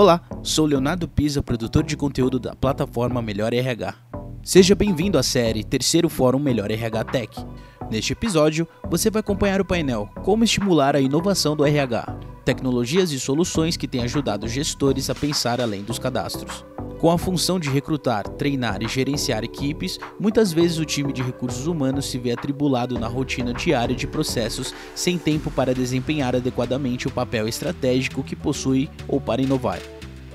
Olá, sou Leonardo Pisa, produtor de conteúdo da plataforma Melhor RH. Seja bem-vindo à série Terceiro Fórum Melhor RH Tech. Neste episódio, você vai acompanhar o painel Como estimular a inovação do RH, tecnologias e soluções que têm ajudado gestores a pensar além dos cadastros. Com a função de recrutar, treinar e gerenciar equipes, muitas vezes o time de recursos humanos se vê atribulado na rotina diária de processos sem tempo para desempenhar adequadamente o papel estratégico que possui ou para inovar.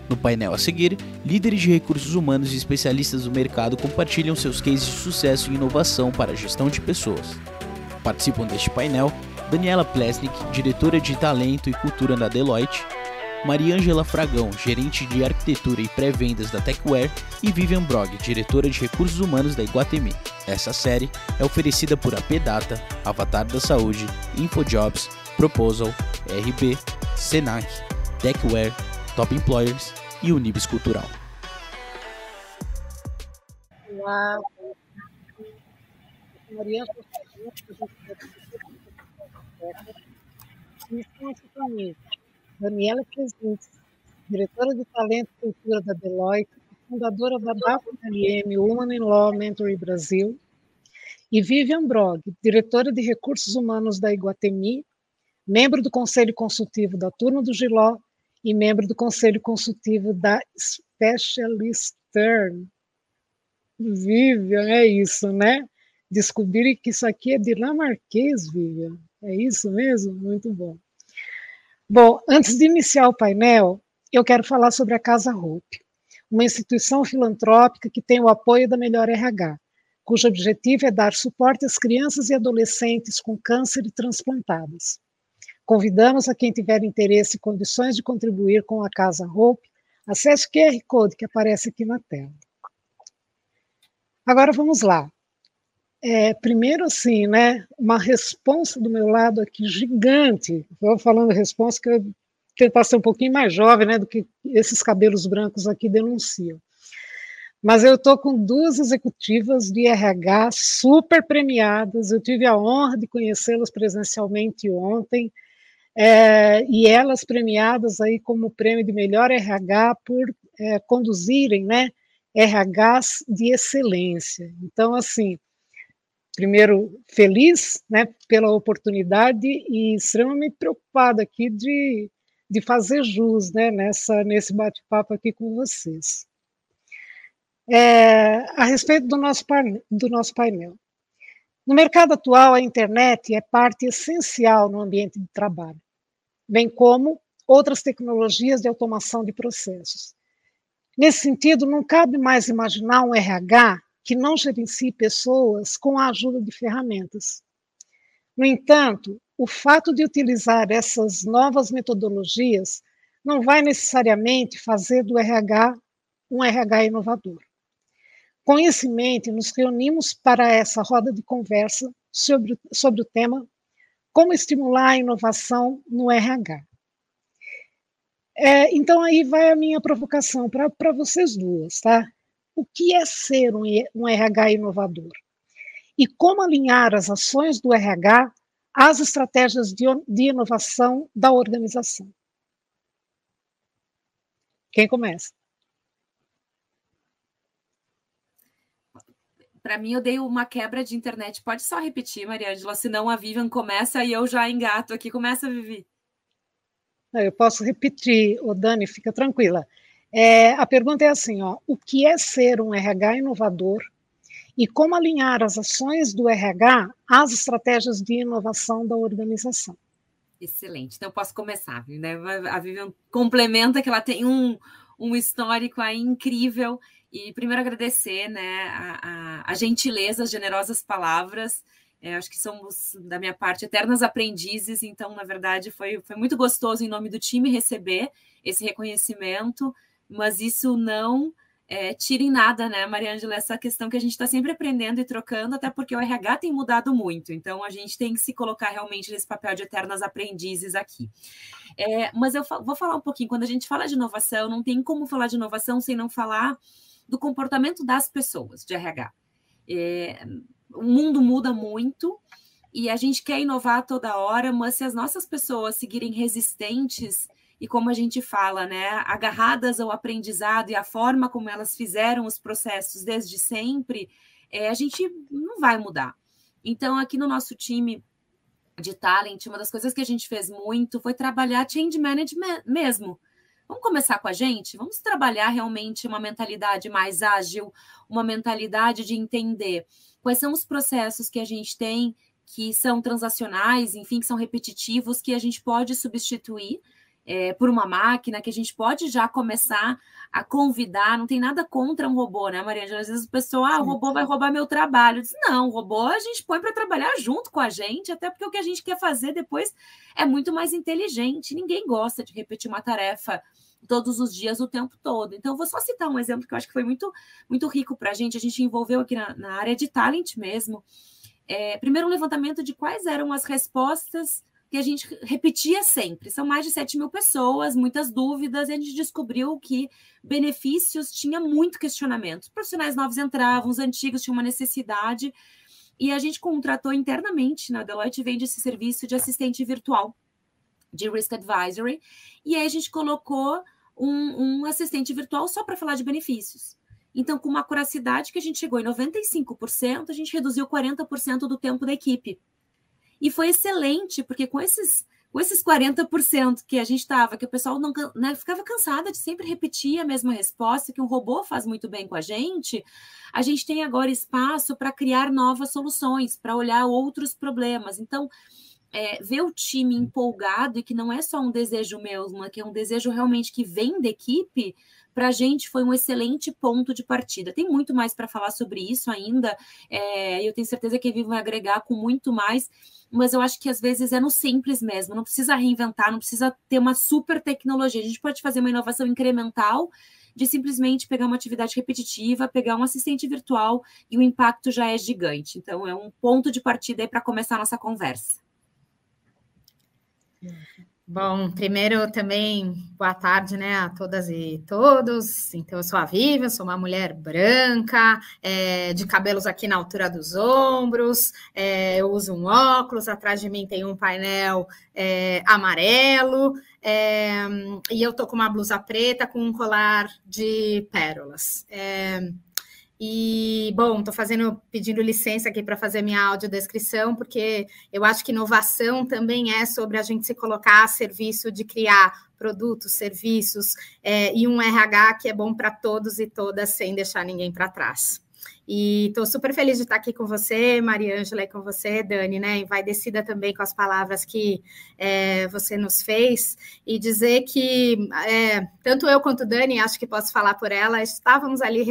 No painel a seguir, líderes de recursos humanos e especialistas do mercado compartilham seus cases de sucesso e inovação para a gestão de pessoas. Participam deste painel Daniela Plesnik, diretora de talento e cultura da Deloitte, Mariângela Fragão, gerente de arquitetura e pré-vendas da Techware, e Vivian Brog, diretora de recursos humanos da Iguatemi. Essa série é oferecida por AP Data, Avatar da Saúde, InfoJobs, Proposal, RB, Senac, Techware, Top Employers e Unibis Cultural. Olá, Mariângela Fragão, Daniela Presentes, diretora de talento e cultura da Deloitte, fundadora da BAPLM Woman in Law Mentoring Brasil, e Vivian Brog, diretora de recursos humanos da Iguatemi, membro do Conselho Consultivo da Turma do Giló e membro do Conselho Consultivo da Specialist Turn. Vivian, é isso, né? Descobri que isso aqui é dinamarquês, Vivian. É isso mesmo? Muito bom. Bom, antes de iniciar o painel, eu quero falar sobre a Casa Hope, uma instituição filantrópica que tem o apoio da Melhor RH, cujo objetivo é dar suporte às crianças e adolescentes com câncer e transplantadas. Convidamos a quem tiver interesse e condições de contribuir com a Casa Hope, acesse o QR Code que aparece aqui na tela. Agora vamos lá. É, primeiro, assim, né, uma resposta do meu lado aqui gigante. Vou falando resposta que eu tentar ser um pouquinho mais jovem, né, do que esses cabelos brancos aqui denunciam. Mas eu estou com duas executivas de RH super premiadas. Eu tive a honra de conhecê-las presencialmente ontem. É, e elas premiadas aí como prêmio de melhor RH por é, conduzirem, né, RHs de excelência. Então, assim, primeiro, feliz né, pela oportunidade e extremamente preocupada aqui de, de fazer jus né, nessa, nesse bate-papo aqui com vocês. É, a respeito do nosso, do nosso painel. No mercado atual, a internet é parte essencial no ambiente de trabalho, bem como outras tecnologias de automação de processos. Nesse sentido, não cabe mais imaginar um RH que não gerencie pessoas com a ajuda de ferramentas. No entanto, o fato de utilizar essas novas metodologias não vai necessariamente fazer do RH um RH inovador. Com isso em mente, nos reunimos para essa roda de conversa sobre, sobre o tema Como estimular a inovação no RH. É, então, aí vai a minha provocação para vocês duas, tá? O que é ser um, RH inovador e como alinhar as ações do RH às estratégias de, de inovação da organização. Quem começa? Para mim, eu dei uma quebra de internet. Pode só repetir, Maria Angela, senão a Vivian começa e eu já engato aqui. Começa, Vivi. Eu posso repetir, o Dani, fica tranquila. É, a pergunta é assim: ó, o que é ser um RH inovador e como alinhar as ações do RH às estratégias de inovação da organização? Excelente. Então, posso começar. Né? A Vivian complementa que ela tem um, um histórico aí incrível. E primeiro agradecer né, a, a, a gentileza, as generosas palavras. É, acho que somos, da minha parte, eternas aprendizes. Então, na verdade, foi, foi muito gostoso, em nome do time, receber esse reconhecimento mas isso não é, tira em nada, né, Mariângela, essa questão que a gente está sempre aprendendo e trocando, até porque o RH tem mudado muito, então a gente tem que se colocar realmente nesse papel de eternas aprendizes aqui. É, mas eu vou falar um pouquinho, quando a gente fala de inovação, não tem como falar de inovação sem não falar do comportamento das pessoas de RH. É, o mundo muda muito e a gente quer inovar toda hora, mas se as nossas pessoas seguirem resistentes e como a gente fala, né, agarradas ao aprendizado e à forma como elas fizeram os processos desde sempre, é, a gente não vai mudar. Então, aqui no nosso time de talent, uma das coisas que a gente fez muito foi trabalhar change management mesmo. Vamos começar com a gente? Vamos trabalhar realmente uma mentalidade mais ágil, uma mentalidade de entender quais são os processos que a gente tem que são transacionais, enfim, que são repetitivos, que a gente pode substituir é, por uma máquina, que a gente pode já começar a convidar. Não tem nada contra um robô, né, Maria? Às vezes o pessoal, ah, o robô vai roubar meu trabalho. Diz, não, o robô a gente põe para trabalhar junto com a gente, até porque o que a gente quer fazer depois é muito mais inteligente. Ninguém gosta de repetir uma tarefa todos os dias, o tempo todo. Então, eu vou só citar um exemplo que eu acho que foi muito, muito rico para a gente. A gente envolveu aqui na, na área de talent mesmo. É, primeiro, um levantamento de quais eram as respostas que a gente repetia sempre. São mais de 7 mil pessoas, muitas dúvidas, e a gente descobriu que benefícios tinha muito questionamento. Os profissionais novos entravam, os antigos tinham uma necessidade, e a gente contratou internamente na Deloitte vende esse serviço de assistente virtual de Risk Advisory, e aí a gente colocou um, um assistente virtual só para falar de benefícios. Então, com uma curacidade que a gente chegou em 95%, a gente reduziu 40% do tempo da equipe. E foi excelente, porque com esses, com esses 40% que a gente estava, que o pessoal não né, ficava cansada de sempre repetir a mesma resposta, que um robô faz muito bem com a gente, a gente tem agora espaço para criar novas soluções, para olhar outros problemas. Então, é, ver o time empolgado e que não é só um desejo meu, que é um desejo realmente que vem da equipe, para a gente foi um excelente ponto de partida. Tem muito mais para falar sobre isso ainda, é, eu tenho certeza que a Vivo vai agregar com muito mais, mas eu acho que às vezes é no simples mesmo, não precisa reinventar, não precisa ter uma super tecnologia, a gente pode fazer uma inovação incremental de simplesmente pegar uma atividade repetitiva, pegar um assistente virtual e o impacto já é gigante. Então, é um ponto de partida para começar a nossa conversa. Bom, primeiro também boa tarde, né, a todas e todos. Então, eu sou a Vivian, sou uma mulher branca, é, de cabelos aqui na altura dos ombros, é, eu uso um óculos, atrás de mim tem um painel é, amarelo, é, e eu tô com uma blusa preta com um colar de pérolas. E, bom, estou fazendo, pedindo licença aqui para fazer minha audiodescrição, porque eu acho que inovação também é sobre a gente se colocar a serviço de criar produtos, serviços é, e um RH que é bom para todos e todas, sem deixar ninguém para trás. E estou super feliz de estar aqui com você, Mariângela, e com você, Dani, né? Vai descida também com as palavras que é, você nos fez, e dizer que é, tanto eu quanto Dani, acho que posso falar por ela, estávamos ali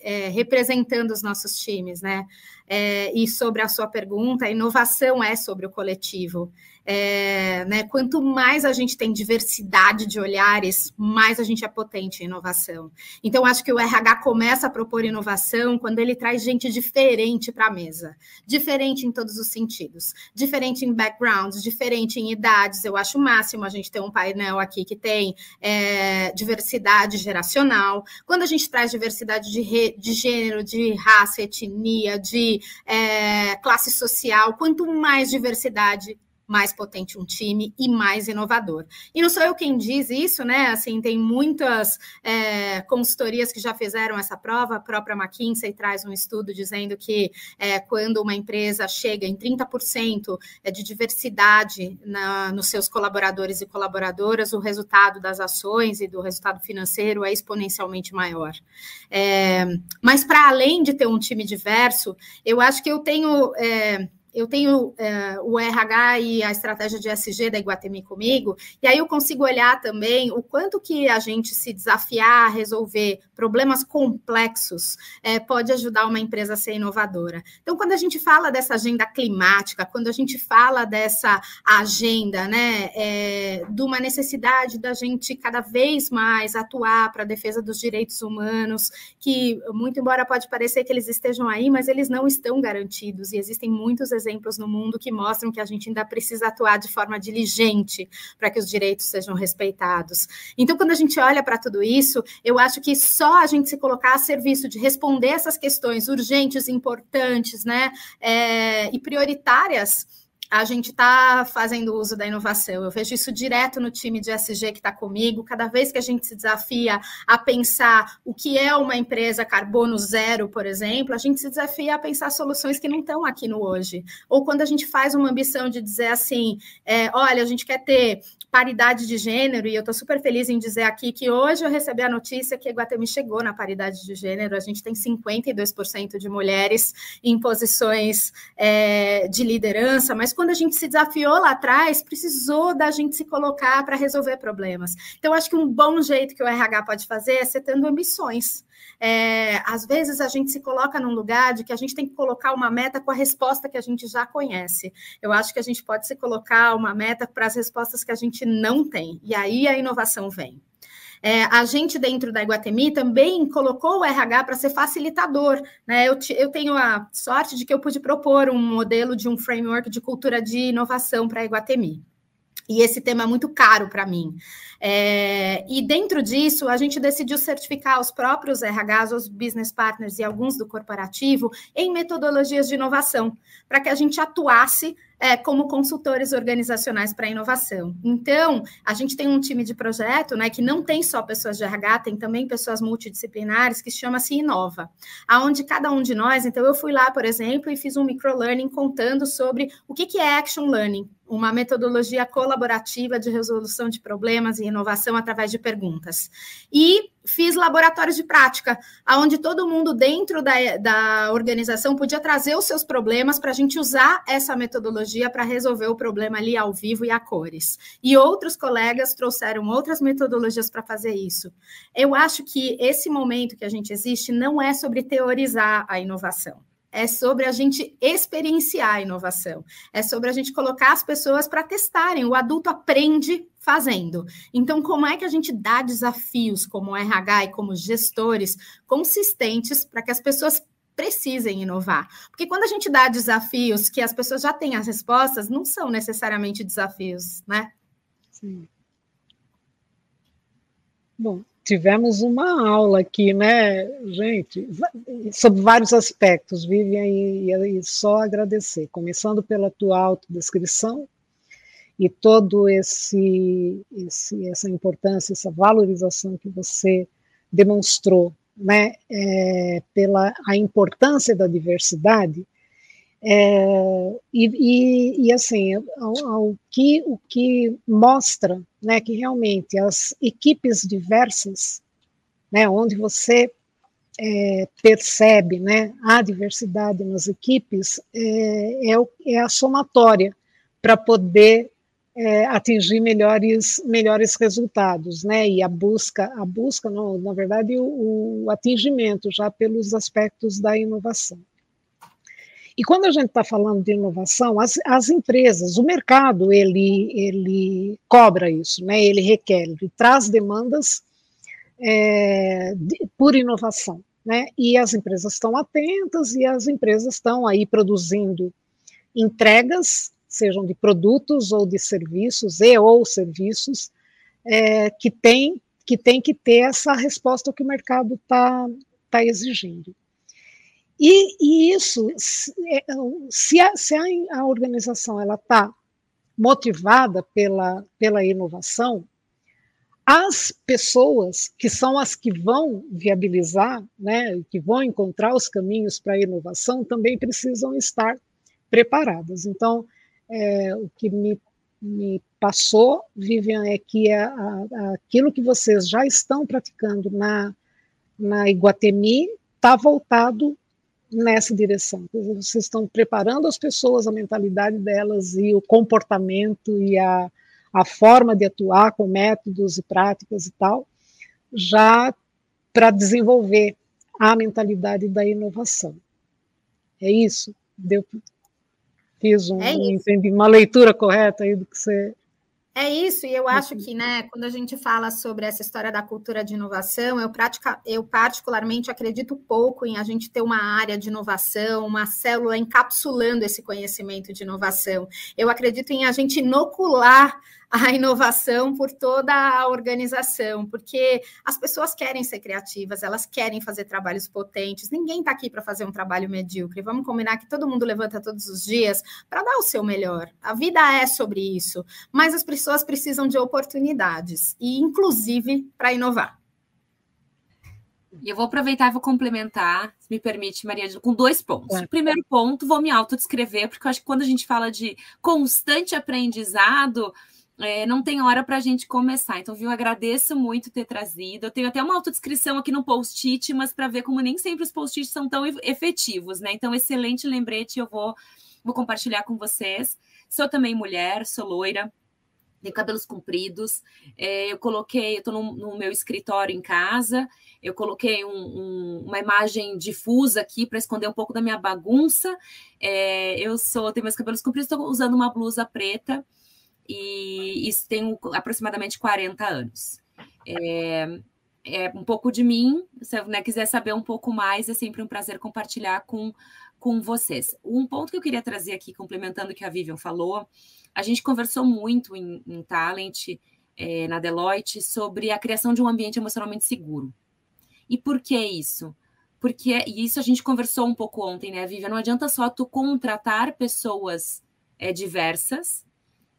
é, representando os nossos times, né? É, e sobre a sua pergunta, a inovação é sobre o coletivo. É, né, quanto mais a gente tem diversidade de olhares, mais a gente é potente em inovação. Então, acho que o RH começa a propor inovação quando ele traz gente diferente para a mesa. Diferente em todos os sentidos. Diferente em backgrounds, diferente em idades. Eu acho o máximo a gente ter um painel aqui que tem é, diversidade geracional. Quando a gente traz diversidade de, re, de gênero, de raça, etnia, de é, classe social, quanto mais diversidade, mais potente um time e mais inovador. E não sou eu quem diz isso, né? Assim, tem muitas é, consultorias que já fizeram essa prova, a própria McKinsey traz um estudo dizendo que é, quando uma empresa chega em 30% é, de diversidade na, nos seus colaboradores e colaboradoras, o resultado das ações e do resultado financeiro é exponencialmente maior. É, mas para além de ter um time diverso, eu acho que eu tenho é, eu tenho é, o RH e a estratégia de SG da Iguatemi comigo, e aí eu consigo olhar também o quanto que a gente se desafiar a resolver problemas complexos é, pode ajudar uma empresa a ser inovadora. Então, quando a gente fala dessa agenda climática, quando a gente fala dessa agenda, né, é, de uma necessidade da gente cada vez mais atuar para a defesa dos direitos humanos, que muito embora pode parecer que eles estejam aí, mas eles não estão garantidos, e existem muitos exemplos no mundo que mostram que a gente ainda precisa atuar de forma diligente para que os direitos sejam respeitados. Então, quando a gente olha para tudo isso, eu acho que só a gente se colocar a serviço de responder essas questões urgentes, importantes, né, é, e prioritárias a gente está fazendo uso da inovação. Eu vejo isso direto no time de SG que está comigo. Cada vez que a gente se desafia a pensar o que é uma empresa carbono zero, por exemplo, a gente se desafia a pensar soluções que não estão aqui no hoje. Ou quando a gente faz uma ambição de dizer assim, é, olha, a gente quer ter paridade de gênero, e eu estou super feliz em dizer aqui que hoje eu recebi a notícia que Iguatemi chegou na paridade de gênero, a gente tem 52% de mulheres em posições é, de liderança, mas quando a gente se desafiou lá atrás, precisou da gente se colocar para resolver problemas. Então, acho que um bom jeito que o RH pode fazer é setando ambições. É, às vezes a gente se coloca num lugar de que a gente tem que colocar uma meta com a resposta que a gente já conhece. Eu acho que a gente pode se colocar uma meta para as respostas que a gente não tem. E aí a inovação vem. É, a gente, dentro da Iguatemi, também colocou o RH para ser facilitador. Né? Eu, eu, tenho a sorte de que eu pude propor um modelo de um framework de cultura de inovação para a Iguatemi. E esse tema é muito caro para mim. É, e dentro disso, a gente decidiu certificar os próprios RHs, os business partners e alguns do corporativo em metodologias de inovação, para que a gente atuasse é, como consultores organizacionais para inovação. Então, a gente tem um time de projeto, né, que não tem só pessoas de RH, tem também pessoas multidisciplinares, que chama-se Inova, aonde cada um de nós, então eu fui lá, por exemplo, e fiz um microlearning contando sobre o que, que é action learning, uma metodologia colaborativa de resolução de problemas e inovação através de perguntas. E fiz laboratórios de prática, onde todo mundo dentro da, da organização podia trazer os seus problemas para a gente usar essa metodologia para resolver o problema ali ao vivo e a cores. E outros colegas trouxeram outras metodologias para fazer isso. Eu acho que esse momento que a gente existe não é sobre teorizar a inovação é sobre a gente experienciar a inovação, é sobre a gente colocar as pessoas para testarem. O adulto aprende fazendo. Então, como é que a gente dá desafios como RH e como gestores consistentes para que as pessoas precisem inovar? Porque quando a gente dá desafios que as pessoas já têm as respostas, não são necessariamente desafios, né? Sim. Bom, tivemos uma aula aqui, né, gente, sobre vários aspectos, Vivian, e, e só agradecer, começando pela tua autodescrição e todo esse, esse essa importância, essa valorização que você demonstrou, né, é, pela a importância da diversidade, é, e, e, e, assim, o, que, o que mostra né, que realmente as equipes diversas, né, onde você é, percebe né, a diversidade nas equipes, é, é, é a somatória para poder é, atingir melhores, melhores resultados, né? E a busca, a busca, não, na verdade, o, o atingimento já pelos aspectos da inovação. E quando a gente está falando de inovação, as, as, empresas, o mercado, ele, ele cobra isso, né? ele requer, ele traz demandas é, de, por inovação. Né? E as empresas estão atentas e as empresas estão aí produzindo entregas, sejam de produtos ou de serviços, e ou serviços, é, que tem que tem que ter essa resposta que o mercado está tá exigindo. E, e isso, é, se a, se a organização ela está motivada pela, pela inovação, as pessoas que são as que vão viabilizar, né, que vão encontrar os caminhos para a inovação, também precisam estar preparadas. Então, é, o que me, me passou, Vivian, é que a, a, aquilo que vocês já estão praticando na, na Iguatemi está voltado nessa direção. Vocês estão preparando as pessoas, a mentalidade delas e o comportamento e a, a forma de atuar com métodos e práticas e tal, já para desenvolver a mentalidade da inovação. É isso? Deu, fiz um, é entendi, uma leitura correta aí do que você é isso, e eu acho que, né, quando a gente fala sobre essa história da cultura de inovação, eu, pratica, eu particularmente acredito pouco em a gente ter uma área de inovação, uma célula encapsulando esse conhecimento de inovação. Eu acredito em a gente inocular a inovação por toda a organização, porque as pessoas querem ser criativas, elas querem fazer trabalhos potentes. Ninguém está aqui para fazer um trabalho medíocre. Vamos combinar que todo mundo levanta todos os dias para dar o seu melhor. A vida é sobre isso, mas as pessoas precisam de oportunidades e, inclusive, para inovar. E eu vou aproveitar e vou complementar, se me permite, Maria, com dois pontos. É. Primeiro ponto, vou me autodescrever, porque eu acho que quando a gente fala de constante aprendizado, é, não tem hora para a gente começar. Então, viu, agradeço muito ter trazido. Eu tenho até uma autodescrição aqui no post-it, mas para ver como nem sempre os post-its são tão efetivos, né? Então, excelente lembrete, eu vou, vou compartilhar com vocês. Sou também mulher, sou loira, tenho cabelos compridos. É, eu coloquei, eu estou no, no, meu escritório em casa, eu coloquei um, um, uma imagem difusa aqui para esconder um pouco da minha bagunça. É, eu sou, tenho meus cabelos compridos, estou usando uma blusa preta e isso tenho aproximadamente 40 anos. É, é um pouco de mim, se né, quiser saber um pouco mais, é sempre um prazer compartilhar com, com vocês. Um ponto que eu queria trazer aqui, complementando o que a Vivian falou, a gente conversou muito em, em Talent, é, na Deloitte, sobre a criação de um ambiente emocionalmente seguro. E por que isso? Porque, e isso a gente conversou um pouco ontem, né, Vivian? Não adianta só tu contratar pessoas é, diversas,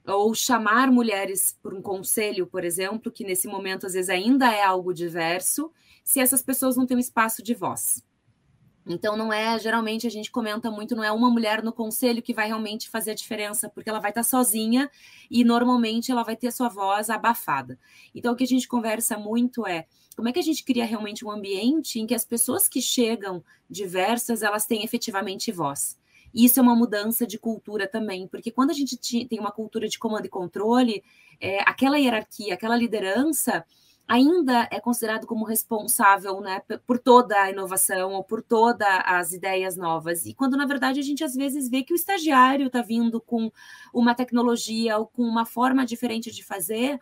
ou chamar mulheres por um conselho, por exemplo, que nesse momento às vezes ainda é algo diverso, se essas pessoas não têm um espaço de voz. Então não é, geralmente a gente comenta muito, não é uma mulher no conselho que vai realmente fazer a diferença, porque ela vai estar sozinha e normalmente ela vai ter sua voz abafada. Então o que a gente conversa muito é como é que a gente cria realmente um ambiente em que as pessoas que chegam diversas, elas têm efetivamente voz. Isso é uma mudança de cultura também, porque quando a gente tem uma cultura de comando e controle, é, aquela hierarquia, aquela liderança, ainda é considerado como responsável né, por toda a inovação ou por todas as ideias novas. E quando, na verdade, a gente às vezes vê que o estagiário está vindo com uma tecnologia ou com uma forma diferente de fazer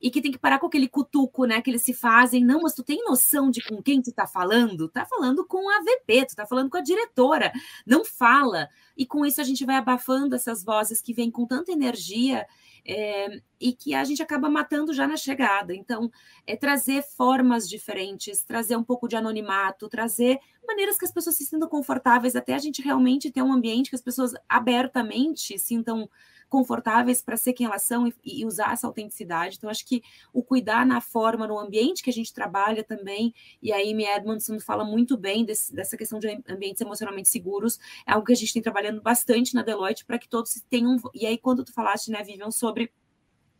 e que tem que parar com aquele cutuco, né, que eles se fazem. Não, mas tu tem noção de com quem tu tá falando? Tá falando com a VP, tu tá falando com a diretora. Não fala. E com isso a gente vai abafando essas vozes que vêm com tanta energia é, e que a gente acaba matando já na chegada. Então, é trazer formas diferentes, trazer um pouco de anonimato, trazer maneiras que as pessoas se sintam confortáveis, até a gente realmente ter um ambiente que as pessoas abertamente sintam confortáveis para ser quem elas são e, e, usar essa autenticidade. Então, acho que o cuidar na forma, no ambiente que a gente trabalha também, e a Amy Edmondson fala muito bem desse, dessa questão de ambientes emocionalmente seguros, é algo que a gente tem trabalhando bastante na Deloitte para que todos tenham. E aí, quando tu falaste, né, Vivian, sobre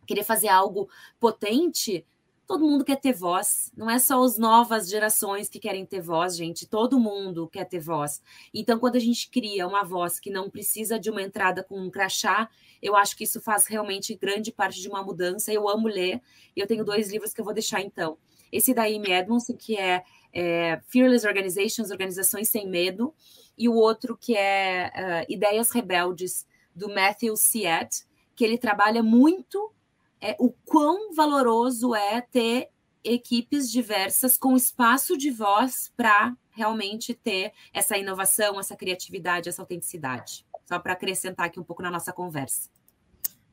querer fazer algo potente, todo mundo quer ter voz, não é só as novas gerações que querem ter voz, gente, todo mundo quer ter voz. Então, quando a gente cria uma voz que não precisa de uma entrada com um crachá, eu acho que isso faz realmente grande parte de uma mudança. Eu amo ler, eu tenho dois livros que eu vou deixar então. Esse da Amy Edmondson, que é, é Fearless Organizations, Organizações Sem Medo, e o outro que é uh, Ideias Rebeldes, do Matthew Siet, que ele trabalha muito é, o quão valoroso é ter equipes diversas com espaço de voz para realmente ter essa inovação, essa criatividade, essa autenticidade. Só para acrescentar aqui um pouco na nossa conversa.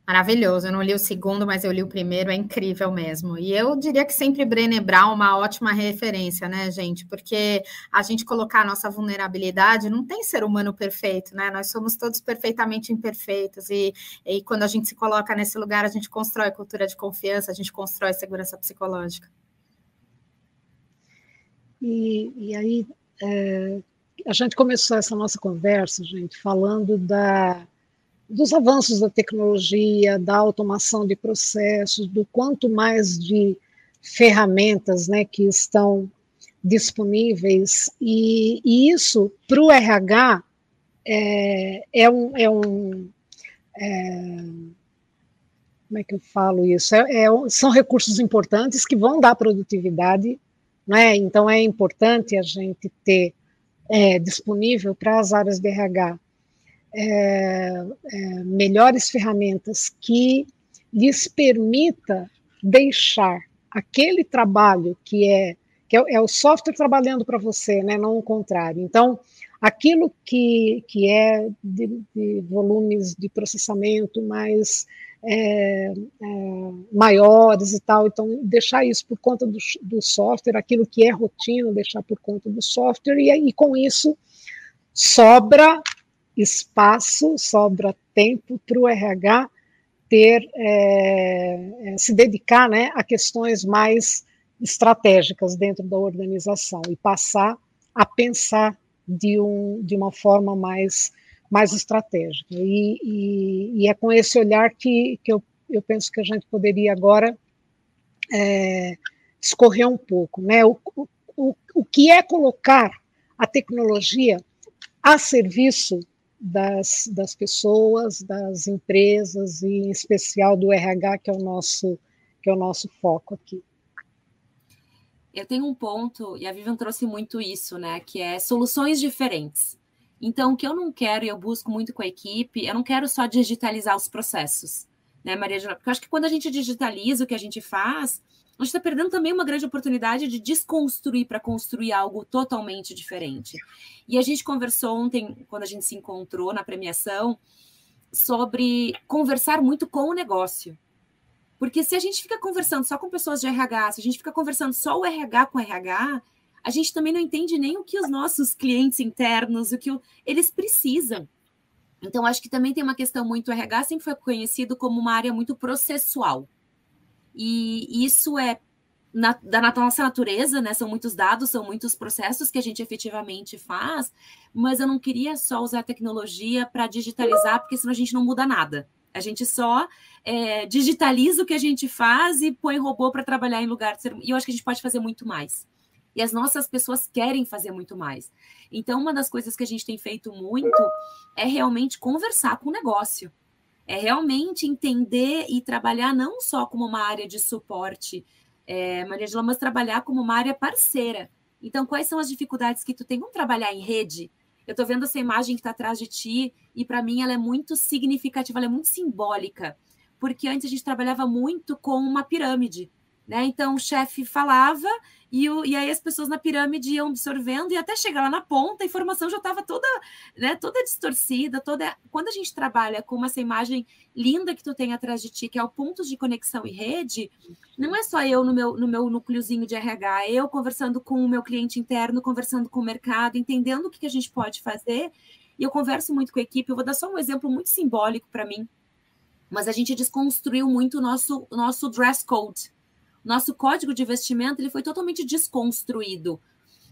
Maravilhoso. Eu não li o segundo, mas eu li o primeiro, é incrível mesmo. E eu diria que sempre Brené Brown é uma ótima referência, né, gente? Porque a gente colocar a nossa vulnerabilidade não tem ser humano perfeito, né? Nós somos todos perfeitamente imperfeitos. E, e quando a gente se coloca nesse lugar, a gente constrói cultura de confiança, a gente constrói segurança psicológica. E, e aí, é, a gente começou essa nossa conversa, gente, falando da dos avanços da tecnologia, da automação de processos, do quanto mais de ferramentas né, que estão disponíveis, e, e isso para o RH é, é, um. É um é, como é que eu falo isso? É, é são recursos importantes que vão dar produtividade, né? então é importante a gente ter é, disponível para as áreas de RH é, é, melhores ferramentas que lhes permita deixar aquele trabalho que é que é, é o software trabalhando para você, né, não o contrário. Então, aquilo que, que é de, de volumes de processamento mais é, é, maiores e tal, então deixar isso por conta do, do, software, aquilo que é rotina, deixar por conta do software, e, e com isso sobra espaço, sobra tempo para o RH ter, é, é, se dedicar né, a questões mais estratégicas dentro da organização e passar a pensar de, um, de uma forma mais, mais estratégica. E, e, e é com esse olhar que, que eu, eu penso que a gente poderia agora é, escorrer um pouco. Né? O, o, o que é colocar a tecnologia a serviço das, das pessoas, das empresas e em especial do RH, que é o nosso, que é o nosso foco aqui. Eu tenho um ponto, e a Vivian trouxe muito isso, né? Que é soluções diferentes. Então, o que eu não quero, e eu busco muito com a equipe, eu não quero só digitalizar os processos, né, Maria? Porque eu acho que quando a gente digitaliza o que a gente faz, a gente está perdendo também uma grande oportunidade de desconstruir para construir algo totalmente diferente. E a gente conversou ontem, quando a gente se encontrou na premiação, sobre conversar muito com o negócio. Porque se a gente fica conversando só com pessoas de RH, se a gente fica conversando só o RH com RH, a gente também não entende nem o que os nossos clientes internos, o que o, eles precisam. Então, acho que também tem uma questão muito. O RH sempre foi conhecido como uma área muito processual. E isso é na, da nossa natureza, né? São muitos dados, são muitos processos que a gente efetivamente faz, mas eu não queria só usar a tecnologia para digitalizar, porque senão a gente não muda nada. A gente só é, digitaliza o que a gente faz e põe robô para trabalhar em lugar de ser. E eu acho que a gente pode fazer muito mais. E as nossas pessoas querem fazer muito mais. Então, uma das coisas que a gente tem feito muito é realmente conversar com o negócio. É realmente entender e trabalhar não só como uma área de suporte, é, Maria de mas trabalhar como uma área parceira. Então, quais são as dificuldades que tu tem? Vamos trabalhar em rede? Eu estou vendo essa imagem que está atrás de ti e para mim ela é muito significativa, ela é muito simbólica, porque antes a gente trabalhava muito com uma pirâmide, né? Então o chefe falava e, o, e aí as pessoas na pirâmide iam absorvendo e até chegar lá na ponta a informação já estava toda, né, toda distorcida, toda. Quando a gente trabalha com essa imagem linda que tu tem atrás de ti, que é o ponto de conexão e rede, não é só eu no meu, no meu núcleozinho de RH, é eu conversando com o meu cliente interno, conversando com o mercado, entendendo o que, que a gente pode fazer. E eu converso muito com a equipe, eu vou dar só um exemplo muito simbólico para mim, mas a gente desconstruiu muito o nosso, nosso dress code nosso código de vestimenta ele foi totalmente desconstruído.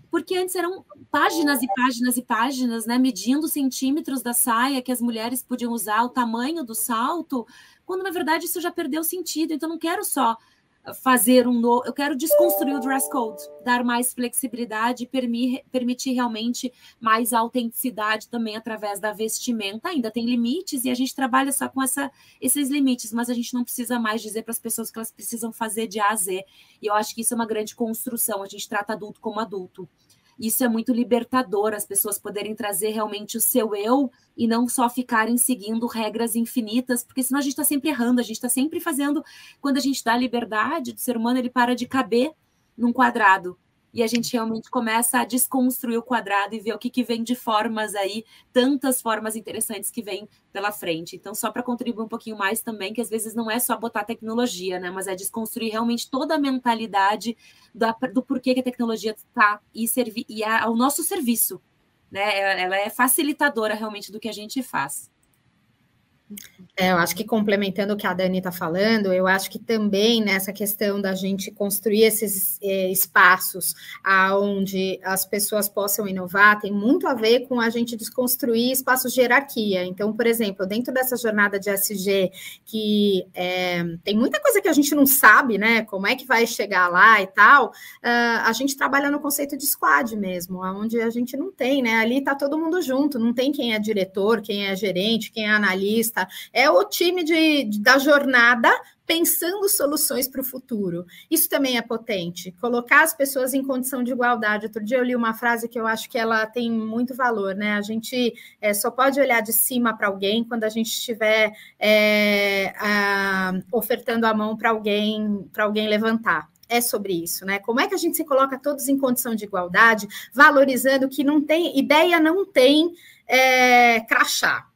Porque antes eram páginas e páginas e páginas, né, medindo centímetros da saia que as mulheres podiam usar, o tamanho do salto, quando na verdade isso já perdeu sentido. Então não quero só fazer um novo. Eu quero desconstruir o dress code, dar mais flexibilidade permitir realmente mais autenticidade também através da vestimenta. Ainda tem limites e a gente trabalha só com essa, esses limites, mas a gente não precisa mais dizer para as pessoas que elas precisam fazer de A a Z. E eu acho que isso é uma grande construção. A gente trata adulto como adulto. Isso é muito libertador, as pessoas poderem trazer realmente o seu eu e não só ficarem seguindo regras infinitas, porque senão a gente está sempre errando, a gente está sempre fazendo. Quando a gente dá liberdade, o ser humano ele para de caber num quadrado e a gente realmente começa a desconstruir o quadrado e ver o que, que vem de formas aí, tantas formas interessantes que vêm pela frente. Então, só para contribuir um pouquinho mais também, que às vezes não é só botar tecnologia, né? Mas é desconstruir realmente toda a mentalidade da, do porquê que a tecnologia está e, e é ao nosso serviço. Né? Ela é facilitadora realmente do que a gente faz. É, eu acho que complementando o que a Dani está falando, eu acho que também nessa questão da gente construir esses é, espaços onde as pessoas possam inovar, tem muito a ver com a gente desconstruir espaços de hierarquia. Então, por exemplo, dentro dessa jornada de SG, que é, tem muita coisa que a gente não sabe, né? Como é que vai chegar lá e tal, uh, a gente trabalha no conceito de squad mesmo, onde a gente não tem, né? Ali está todo mundo junto, não tem quem é diretor, quem é gerente, quem é analista é o time de, de da jornada pensando soluções para o futuro. Isso também é potente. Colocar as pessoas em condição de igualdade. Outro dia eu li uma frase que eu acho que ela tem muito valor, né? A gente é, só pode olhar de cima para alguém quando a gente estiver é, a, ofertando a mão para alguém para alguém levantar é sobre isso, né? Como é que a gente se coloca todos em condição de igualdade, valorizando que não tem ideia, não tem é, crachá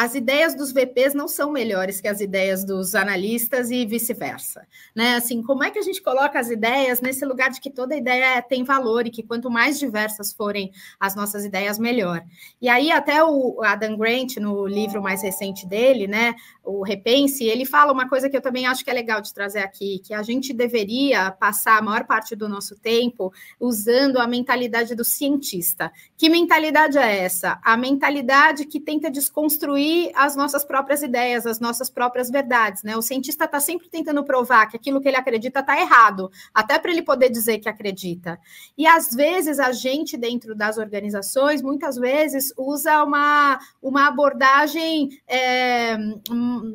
as ideias dos VPs não são melhores que as ideias dos analistas e vice-versa, né? Assim, como é que a gente coloca as ideias nesse lugar de que toda ideia tem valor e que quanto mais diversas forem as nossas ideias, melhor. E aí até o Adam Grant no livro mais recente dele, né, o Repense, ele fala uma coisa que eu também acho que é legal de trazer aqui, que a gente deveria passar a maior parte do nosso tempo usando a mentalidade do cientista. Que mentalidade é essa? A mentalidade que tenta desconstruir as nossas próprias ideias, as nossas próprias verdades, né? O cientista está sempre tentando provar que aquilo que ele acredita está errado, até para ele poder dizer que acredita. E às vezes a gente dentro das organizações, muitas vezes usa uma, uma abordagem é,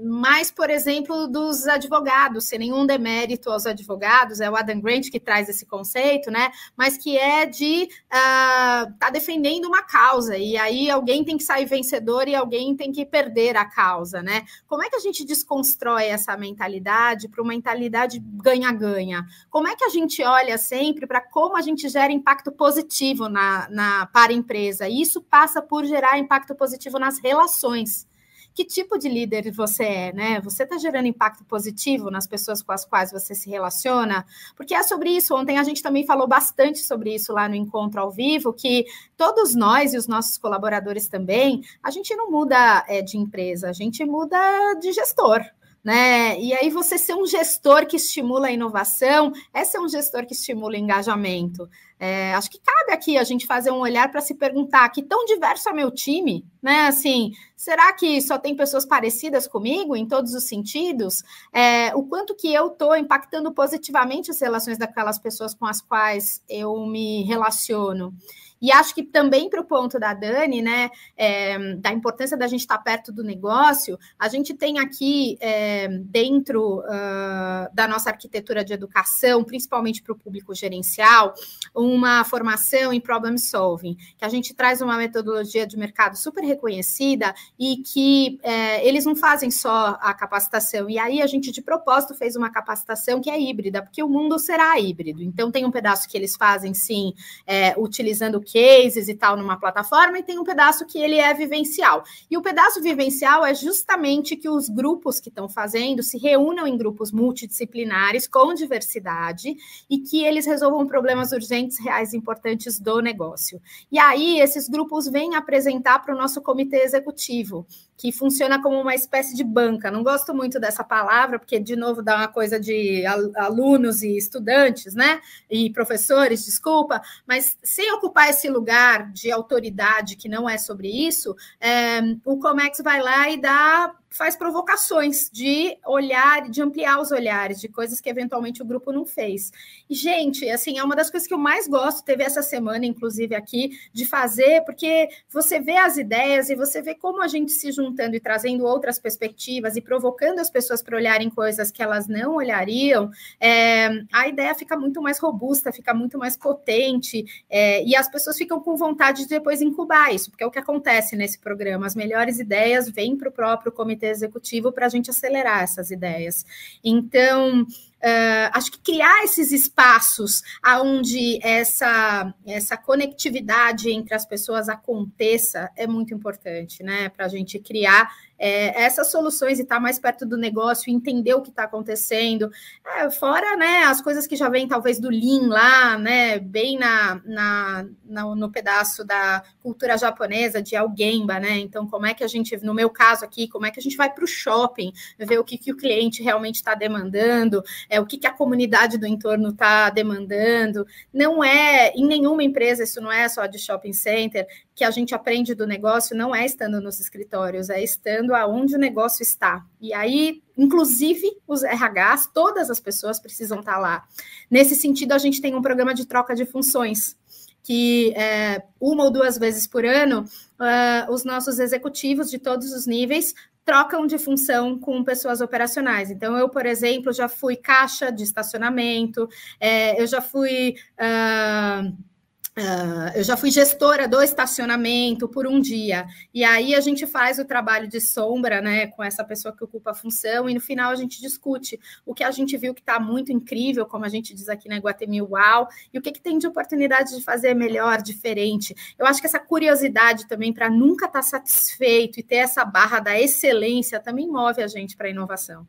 mais, por exemplo, dos advogados, sem nenhum demérito aos advogados, é o Adam Grant que traz esse conceito, né? Mas que é de estar uh, tá defendendo uma causa, e aí alguém tem que sair vencedor e alguém tem que perder a causa, né? Como é que a gente desconstrói essa mentalidade para uma mentalidade ganha-ganha? Como é que a gente olha sempre para como a gente gera impacto positivo na, na, para a empresa? E isso passa por gerar impacto positivo nas relações que tipo de líder você é, né? Você está gerando impacto positivo nas pessoas com as quais você se relaciona? Porque é sobre isso. Ontem a gente também falou bastante sobre isso lá no encontro ao vivo, que todos nós e os nossos colaboradores também, a gente não muda é, de empresa, a gente muda de gestor né? E aí você ser um gestor que estimula a inovação, é ser um gestor que estimula o engajamento. É, acho que cabe aqui a gente fazer um olhar para se perguntar que tão diverso é meu time, né? Assim, será que só tem pessoas parecidas comigo em todos os sentidos? É, o quanto que eu estou impactando positivamente as relações daquelas pessoas com as quais eu me relaciono? E acho que também para o ponto da Dani, né, é, da importância da gente estar tá perto do negócio, a gente tem aqui é, dentro uh, da nossa arquitetura de educação, principalmente para o público gerencial, uma formação em problem solving, que a gente traz uma metodologia de mercado super reconhecida e que é, eles não fazem só a capacitação. E aí a gente de propósito fez uma capacitação que é híbrida, porque o mundo será híbrido. Então tem um pedaço que eles fazem sim, é, utilizando cases e tal numa plataforma, e tem um pedaço que ele é vivencial. E o pedaço vivencial é justamente que os grupos que estão fazendo se reúnam em grupos multidisciplinares com diversidade e que eles resolvam problemas urgentes, reais e importantes do negócio. E aí, esses grupos vêm apresentar para o nosso comitê executivo que funciona como uma espécie de banca. Não gosto muito dessa palavra, porque, de novo, dá uma coisa de alunos e estudantes, né? E professores, desculpa, mas sem ocupar esse lugar de autoridade que não é sobre isso, é, o Comex vai lá e dá faz provocações de olhar, de ampliar os olhares, de coisas que eventualmente o grupo não fez. E, gente, assim, é uma das coisas que eu mais gosto, teve essa semana, inclusive, aqui, de fazer, porque você vê as ideias e você vê como a gente se juntando e trazendo outras perspectivas e provocando as pessoas para olharem coisas que elas não olhariam, é, a ideia fica muito mais robusta, fica muito mais potente, é, e as pessoas ficam com vontade de depois incubar isso, porque é o que acontece nesse programa. As melhores ideias vêm para o próprio comitê executivo para a gente acelerar essas ideias. Então, Uh, acho que criar esses espaços onde essa, essa conectividade entre as pessoas aconteça é muito importante, né? Para a gente criar é, essas soluções e estar tá mais perto do negócio, entender o que está acontecendo. É, fora né, as coisas que já vêm, talvez, do Lean lá, né? Bem na, na, na, no pedaço da cultura japonesa de Algemba, né? Então, como é que a gente, no meu caso aqui, como é que a gente vai para o shopping, ver o que, que o cliente realmente está demandando, é, o que, que a comunidade do entorno está demandando. Não é, em nenhuma empresa, isso não é só de shopping center, que a gente aprende do negócio não é estando nos escritórios, é estando aonde o negócio está. E aí, inclusive, os RHs, todas as pessoas precisam estar lá. Nesse sentido, a gente tem um programa de troca de funções, que é, uma ou duas vezes por ano, uh, os nossos executivos de todos os níveis trocam de função com pessoas operacionais. Então, eu, por exemplo, já fui caixa de estacionamento, é, eu já fui. Uh, Uh, eu já fui gestora do estacionamento por um dia, e aí a gente faz o trabalho de sombra, né, com essa pessoa que ocupa a função, e no final a gente discute o que a gente viu que está muito incrível, como a gente diz aqui na Guatemi Uau, e o que, que tem de oportunidade de fazer melhor, diferente. Eu acho que essa curiosidade também para nunca estar tá satisfeito e ter essa barra da excelência também move a gente para a inovação.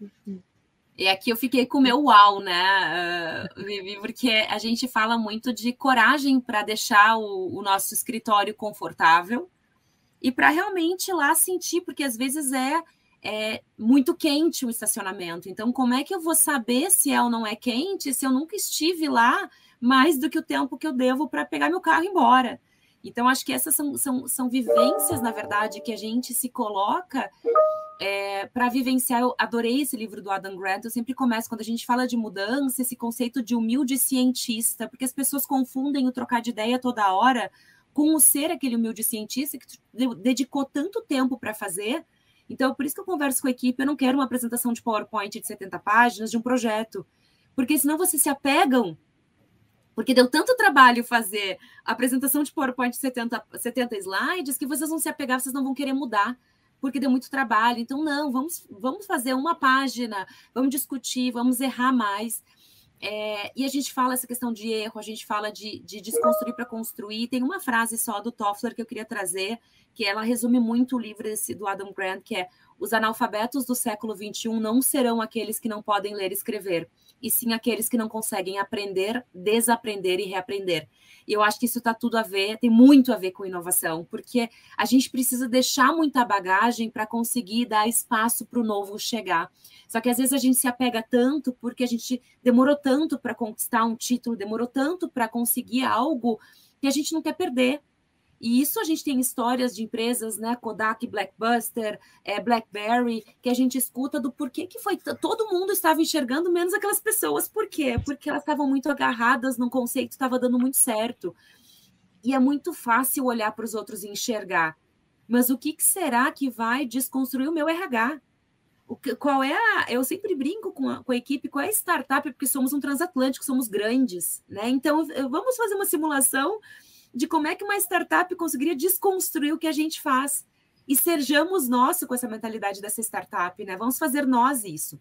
Uhum. E aqui eu fiquei com o meu uau, né, uh, Vivi, porque a gente fala muito de coragem para deixar o, o, nosso escritório confortável e para realmente ir lá sentir, porque às vezes é, é muito quente o estacionamento. Então, como é que eu vou saber se é ou não é quente se eu nunca estive lá mais do que o tempo que eu devo para pegar meu carro e ir embora? Então, acho que essas são, são, são vivências, na verdade, que a gente se coloca é, para vivenciar. Eu adorei esse livro do Adam Grant. Eu sempre começo, quando a gente fala de mudança, esse conceito de humilde cientista, porque as pessoas confundem o trocar de ideia toda hora com o ser aquele humilde cientista que dedicou tanto tempo para fazer. Então, por isso que eu converso com a equipe. Eu não quero uma apresentação de PowerPoint de 70 páginas de um projeto, porque senão vocês se apegam porque deu tanto trabalho fazer a apresentação de PowerPoint de 70, 70 slides que vocês vão se apegar, vocês não vão querer mudar, porque deu muito trabalho. Então, não, vamos, vamos fazer uma página, vamos discutir, vamos errar mais. É, e a gente fala essa questão de erro, a gente fala de, de desconstruir para construir. Tem uma frase só do Toffler que eu queria trazer, que ela resume muito o livro desse, do Adam Grant, que é os analfabetos do século XXI não serão aqueles que não podem ler e escrever, e sim aqueles que não conseguem aprender, desaprender e reaprender. E eu acho que isso está tudo a ver, tem muito a ver com inovação, porque a gente precisa deixar muita bagagem para conseguir dar espaço para o novo chegar. Só que às vezes a gente se apega tanto porque a gente demorou tanto para conquistar um título, demorou tanto para conseguir algo que a gente não quer perder. E isso a gente tem histórias de empresas, né, Kodak, Blackbuster, é, BlackBerry, que a gente escuta do porquê que foi todo mundo estava enxergando menos aquelas pessoas. Por quê? Porque elas estavam muito agarradas num conceito que estava dando muito certo. E é muito fácil olhar para os outros e enxergar. Mas o que, que será que vai desconstruir o meu RH? Qual é a. Eu sempre brinco com a, com a equipe, qual é a startup, porque somos um transatlântico, somos grandes, né? Então, vamos fazer uma simulação de como é que uma startup conseguiria desconstruir o que a gente faz. E sejamos nós com essa mentalidade dessa startup, né? Vamos fazer nós isso.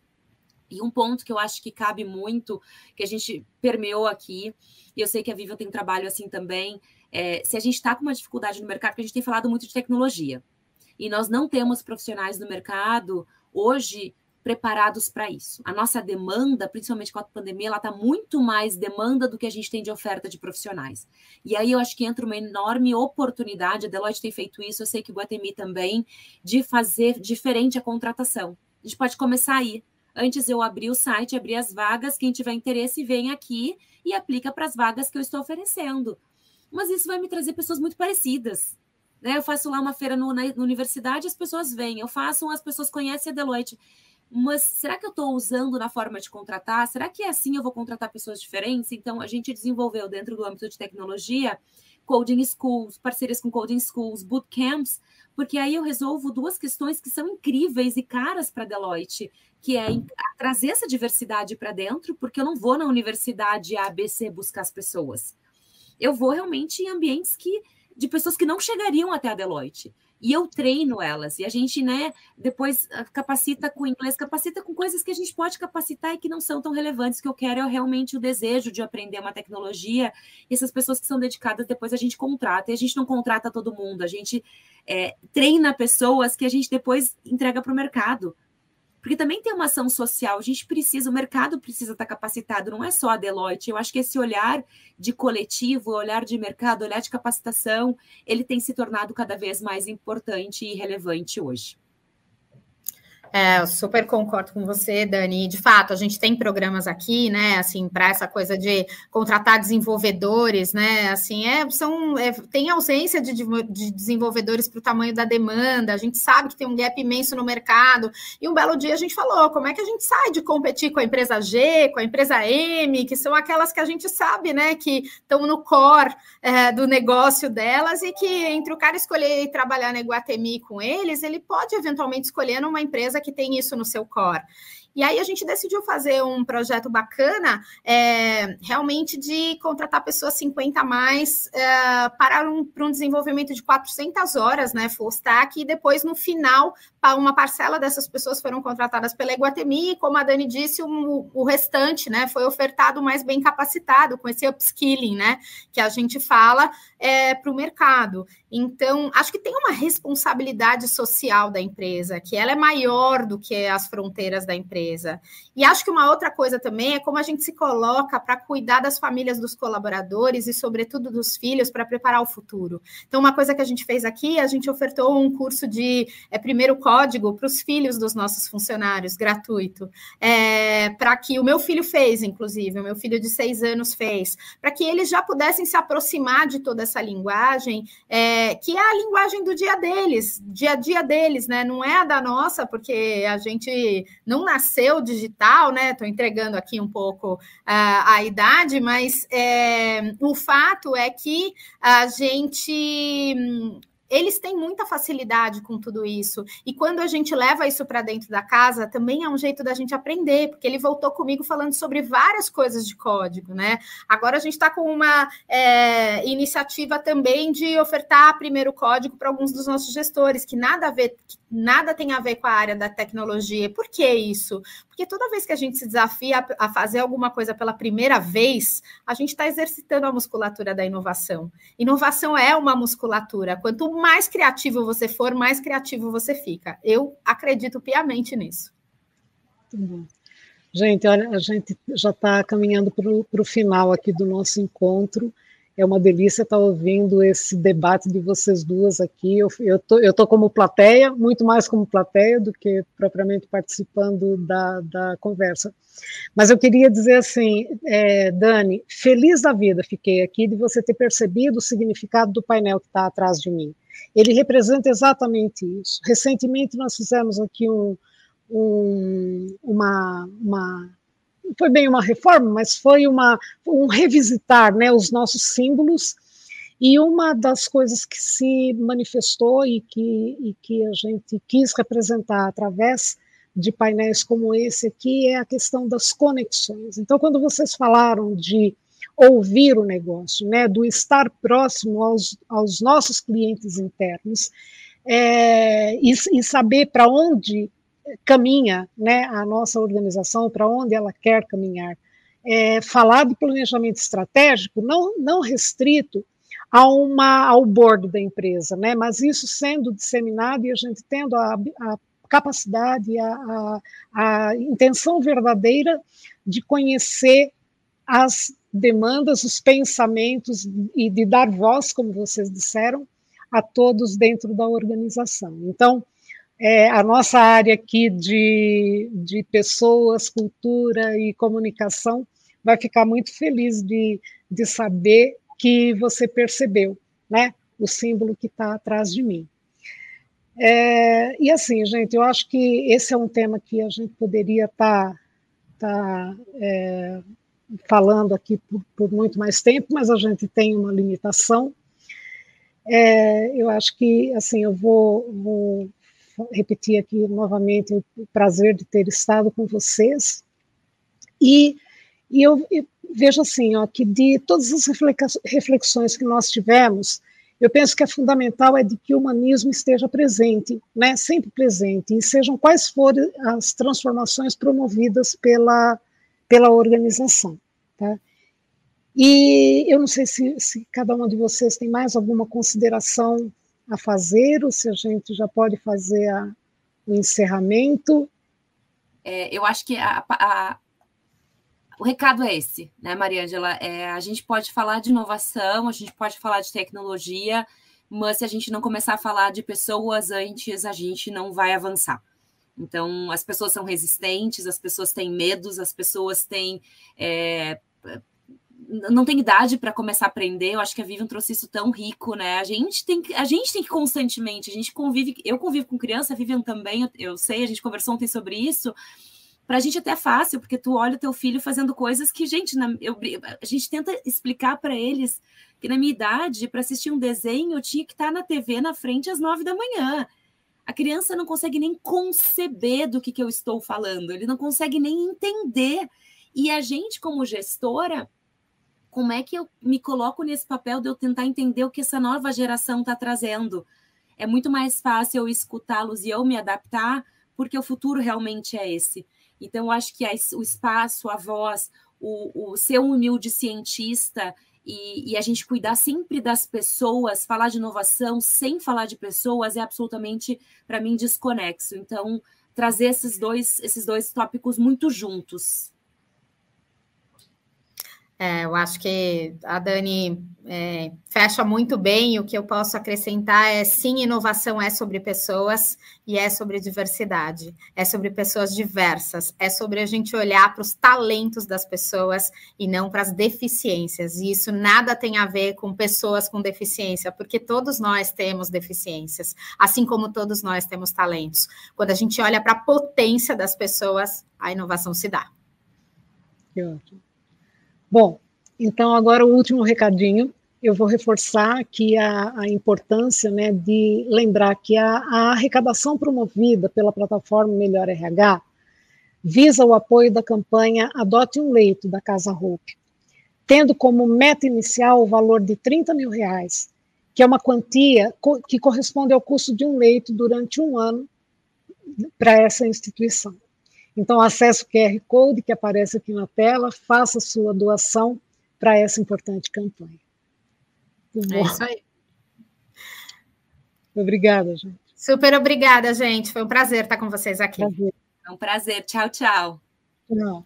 E um ponto que eu acho que cabe muito, que a gente permeou aqui, e eu sei que a Vivian tem um trabalho assim também, é, se a gente está com uma dificuldade no mercado, porque a gente tem falado muito de tecnologia, e nós não temos profissionais no mercado hoje preparados para isso. A nossa demanda, principalmente com a pandemia, ela está muito mais demanda do que a gente tem de oferta de profissionais. E aí eu acho que entra uma enorme oportunidade, a Deloitte tem feito isso, eu sei que o Guatemi também, de fazer diferente a contratação. A gente pode começar aí. Antes eu abri o site, abri as vagas, quem tiver interesse vem aqui e aplica para as vagas que eu estou oferecendo. Mas isso vai me trazer pessoas muito parecidas. Né? Eu faço lá uma feira no, na, na universidade, as pessoas vêm. Eu faço, as pessoas conhecem a Deloitte mas será que eu estou usando na forma de contratar? Será que é assim eu vou contratar pessoas diferentes? Então, a gente desenvolveu dentro do âmbito de tecnologia coding schools, parcerias com coding schools, bootcamps, porque aí eu resolvo duas questões que são incríveis e caras para a Deloitte, que é trazer essa diversidade para dentro, porque eu não vou na universidade ABC buscar as pessoas. Eu vou realmente em ambientes que de pessoas que não chegariam até a Deloitte e eu treino elas. E a gente, né, depois ah, capacita com inglês, capacita com coisas que a gente pode capacitar e que não são tão relevantes. O que eu quero é realmente o desejo de aprender uma tecnologia. E essas pessoas que são dedicadas, depois a gente contrata. E a gente não contrata todo mundo, a gente é, treina pessoas que a gente depois entrega para o mercado porque também tem uma ação social, a gente precisa, o mercado precisa estar capacitado, não é só a Deloitte. Eu acho que esse olhar de coletivo, olhar de mercado, olhar de capacitação, ele tem se tornado cada vez mais importante e relevante hoje. É, super concordo com você, Dani. De fato, a gente tem programas aqui, né? Assim, para essa coisa de contratar desenvolvedores, né? Assim, é, são, é, tem ausência de, de desenvolvedores para o tamanho da demanda. A gente sabe que tem um gap imenso no mercado. E um belo dia a gente falou: como é que a gente sai de competir com a empresa G, com a empresa M, que são aquelas que a gente sabe, né? Que estão no core é, do negócio delas e que entre o cara escolher trabalhar na Iguatemi com eles, ele pode eventualmente escolher numa empresa que tem isso no seu core. E aí a gente decidiu fazer um projeto bacana, é, realmente de contratar pessoas 50 a mais é, para, um, para um desenvolvimento de 400 horas, né, full stack, e depois no final, uma parcela dessas pessoas foram contratadas pela Iguatemi, e como a Dani disse, o, o restante, né, foi ofertado mais bem capacitado, com esse upskilling, né, que a gente fala é, para o mercado. Então, acho que tem uma responsabilidade social da empresa, que ela é maior do que as fronteiras da empresa. E acho que uma outra coisa também é como a gente se coloca para cuidar das famílias dos colaboradores e, sobretudo, dos filhos para preparar o futuro. Então, uma coisa que a gente fez aqui, a gente ofertou um curso de é, primeiro código para os filhos dos nossos funcionários, gratuito, é, para que o meu filho fez, inclusive, o meu filho de seis anos fez, para que eles já pudessem se aproximar de toda essa linguagem. É, que é a linguagem do dia deles, dia a dia deles, né? Não é a da nossa, porque a gente não nasceu digital, né? Estou entregando aqui um pouco uh, a idade, mas é, o fato é que a gente eles têm muita facilidade com tudo isso. E quando a gente leva isso para dentro da casa, também é um jeito da gente aprender, porque ele voltou comigo falando sobre várias coisas de código, né? Agora a gente está com uma é, iniciativa também de ofertar primeiro código para alguns dos nossos gestores, que nada a ver, nada tem a ver com a área da tecnologia. Por que isso? Porque toda vez que a gente se desafia a fazer alguma coisa pela primeira vez, a gente está exercitando a musculatura da inovação. Inovação é uma musculatura. Quanto mais criativo você for, mais criativo você fica. Eu acredito piamente nisso. Gente, olha, a gente já está caminhando para o final aqui do nosso encontro. É uma delícia estar ouvindo esse debate de vocês duas aqui. Eu estou eu tô como plateia, muito mais como plateia do que propriamente participando da, da conversa. Mas eu queria dizer assim, é, Dani, feliz da vida fiquei aqui de você ter percebido o significado do painel que está atrás de mim. Ele representa exatamente isso. Recentemente nós fizemos aqui um, um, uma, uma foi bem uma reforma, mas foi uma, um revisitar né, os nossos símbolos. E uma das coisas que se manifestou e que, e que a gente quis representar através de painéis como esse aqui é a questão das conexões. Então, quando vocês falaram de ouvir o negócio, né, do estar próximo aos, aos nossos clientes internos é, e, e saber para onde caminha né, a nossa organização, para onde ela quer caminhar. É, falar de planejamento estratégico não, não restrito a uma, ao bordo da empresa, né, mas isso sendo disseminado e a gente tendo a, a capacidade, a, a, a intenção verdadeira de conhecer as demandas, os pensamentos e de dar voz, como vocês disseram, a todos dentro da organização. Então, é, a nossa área aqui de, de pessoas, cultura e comunicação vai ficar muito feliz de, de saber que você percebeu, né, o símbolo que está atrás de mim. É, e assim, gente, eu acho que esse é um tema que a gente poderia estar tá, tá, é, falando aqui por, por, muito mais tempo, mas a gente tem uma limitação. É, eu acho que, assim, eu vou, vou, repetir aqui novamente o prazer de ter estado com vocês. E, e eu, eu vejo assim, ó, que de todas as reflexões que nós tivemos, eu penso que é fundamental é de que o humanismo esteja presente, né, sempre presente, e sejam quais forem as transformações promovidas pela, pela organização. Tá? E eu não sei se, se cada uma de vocês tem mais alguma consideração a fazer, ou se a gente já pode fazer a, o encerramento. É, eu acho que a, a, o recado é esse, né, Maria Angela? É, a gente pode falar de inovação, a gente pode falar de tecnologia, mas se a gente não começar a falar de pessoas antes, a gente não vai avançar. Então, as pessoas são resistentes, as pessoas têm medos, as pessoas têm. É, não tem idade para começar a aprender. Eu acho que a Vivian trouxe isso tão rico, né? A gente tem que, a gente tem que constantemente, a gente convive, eu convivo com criança, a Vivian também, eu, sei, a gente conversou ontem sobre isso. Para a gente até é fácil, porque tu olha o teu filho fazendo coisas que, gente, na, eu, a gente tenta explicar para eles que na minha idade, para assistir um desenho, eu tinha que estar na TV na frente às nove da manhã. A criança não consegue nem conceber do que, que eu estou falando, ele não consegue nem entender. E a gente, como gestora, como é que eu me coloco nesse papel de eu tentar entender o que essa nova geração está trazendo? É muito mais fácil eu escutá-los e eu me adaptar, porque o futuro realmente é esse. Então, eu acho que o espaço, a voz, o, o ser um humilde cientista e, e, a gente cuidar sempre das pessoas, falar de inovação sem falar de pessoas é absolutamente, para mim, desconexo. Então, trazer esses dois, esses dois tópicos muito juntos. É, eu acho que a Dani é, fecha muito bem. O que eu posso acrescentar é sim, inovação é sobre pessoas e é sobre diversidade, é sobre pessoas diversas, é sobre a gente olhar para os talentos das pessoas e não para as deficiências. E isso nada tem a ver com pessoas com deficiência, porque todos nós temos deficiências, assim como todos nós temos talentos. Quando a gente olha para a potência das pessoas, a inovação se dá. Que ótimo. Bom, então agora o último recadinho. Eu vou reforçar aqui a, a importância né, de lembrar que a, a arrecadação promovida pela plataforma Melhor RH visa o apoio da campanha Adote um Leito da Casa Hope, tendo como meta inicial o valor de 30 mil reais, que é uma quantia que corresponde ao custo de um leito durante um ano para essa instituição. Então, acesse o QR Code que aparece aqui na tela, faça sua doação para essa importante campanha. É isso aí. Obrigada, gente. Super obrigada, gente. Foi um prazer estar com vocês aqui. Prazer. É um prazer. Tchau, tchau. Tchau.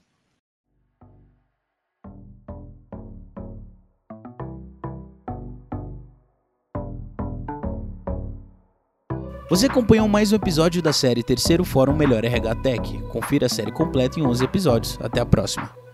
Você acompanhou mais um episódio da série Terceiro Fórum Melhor RH Tech. Confira a série completa em 11 episódios. Até a próxima.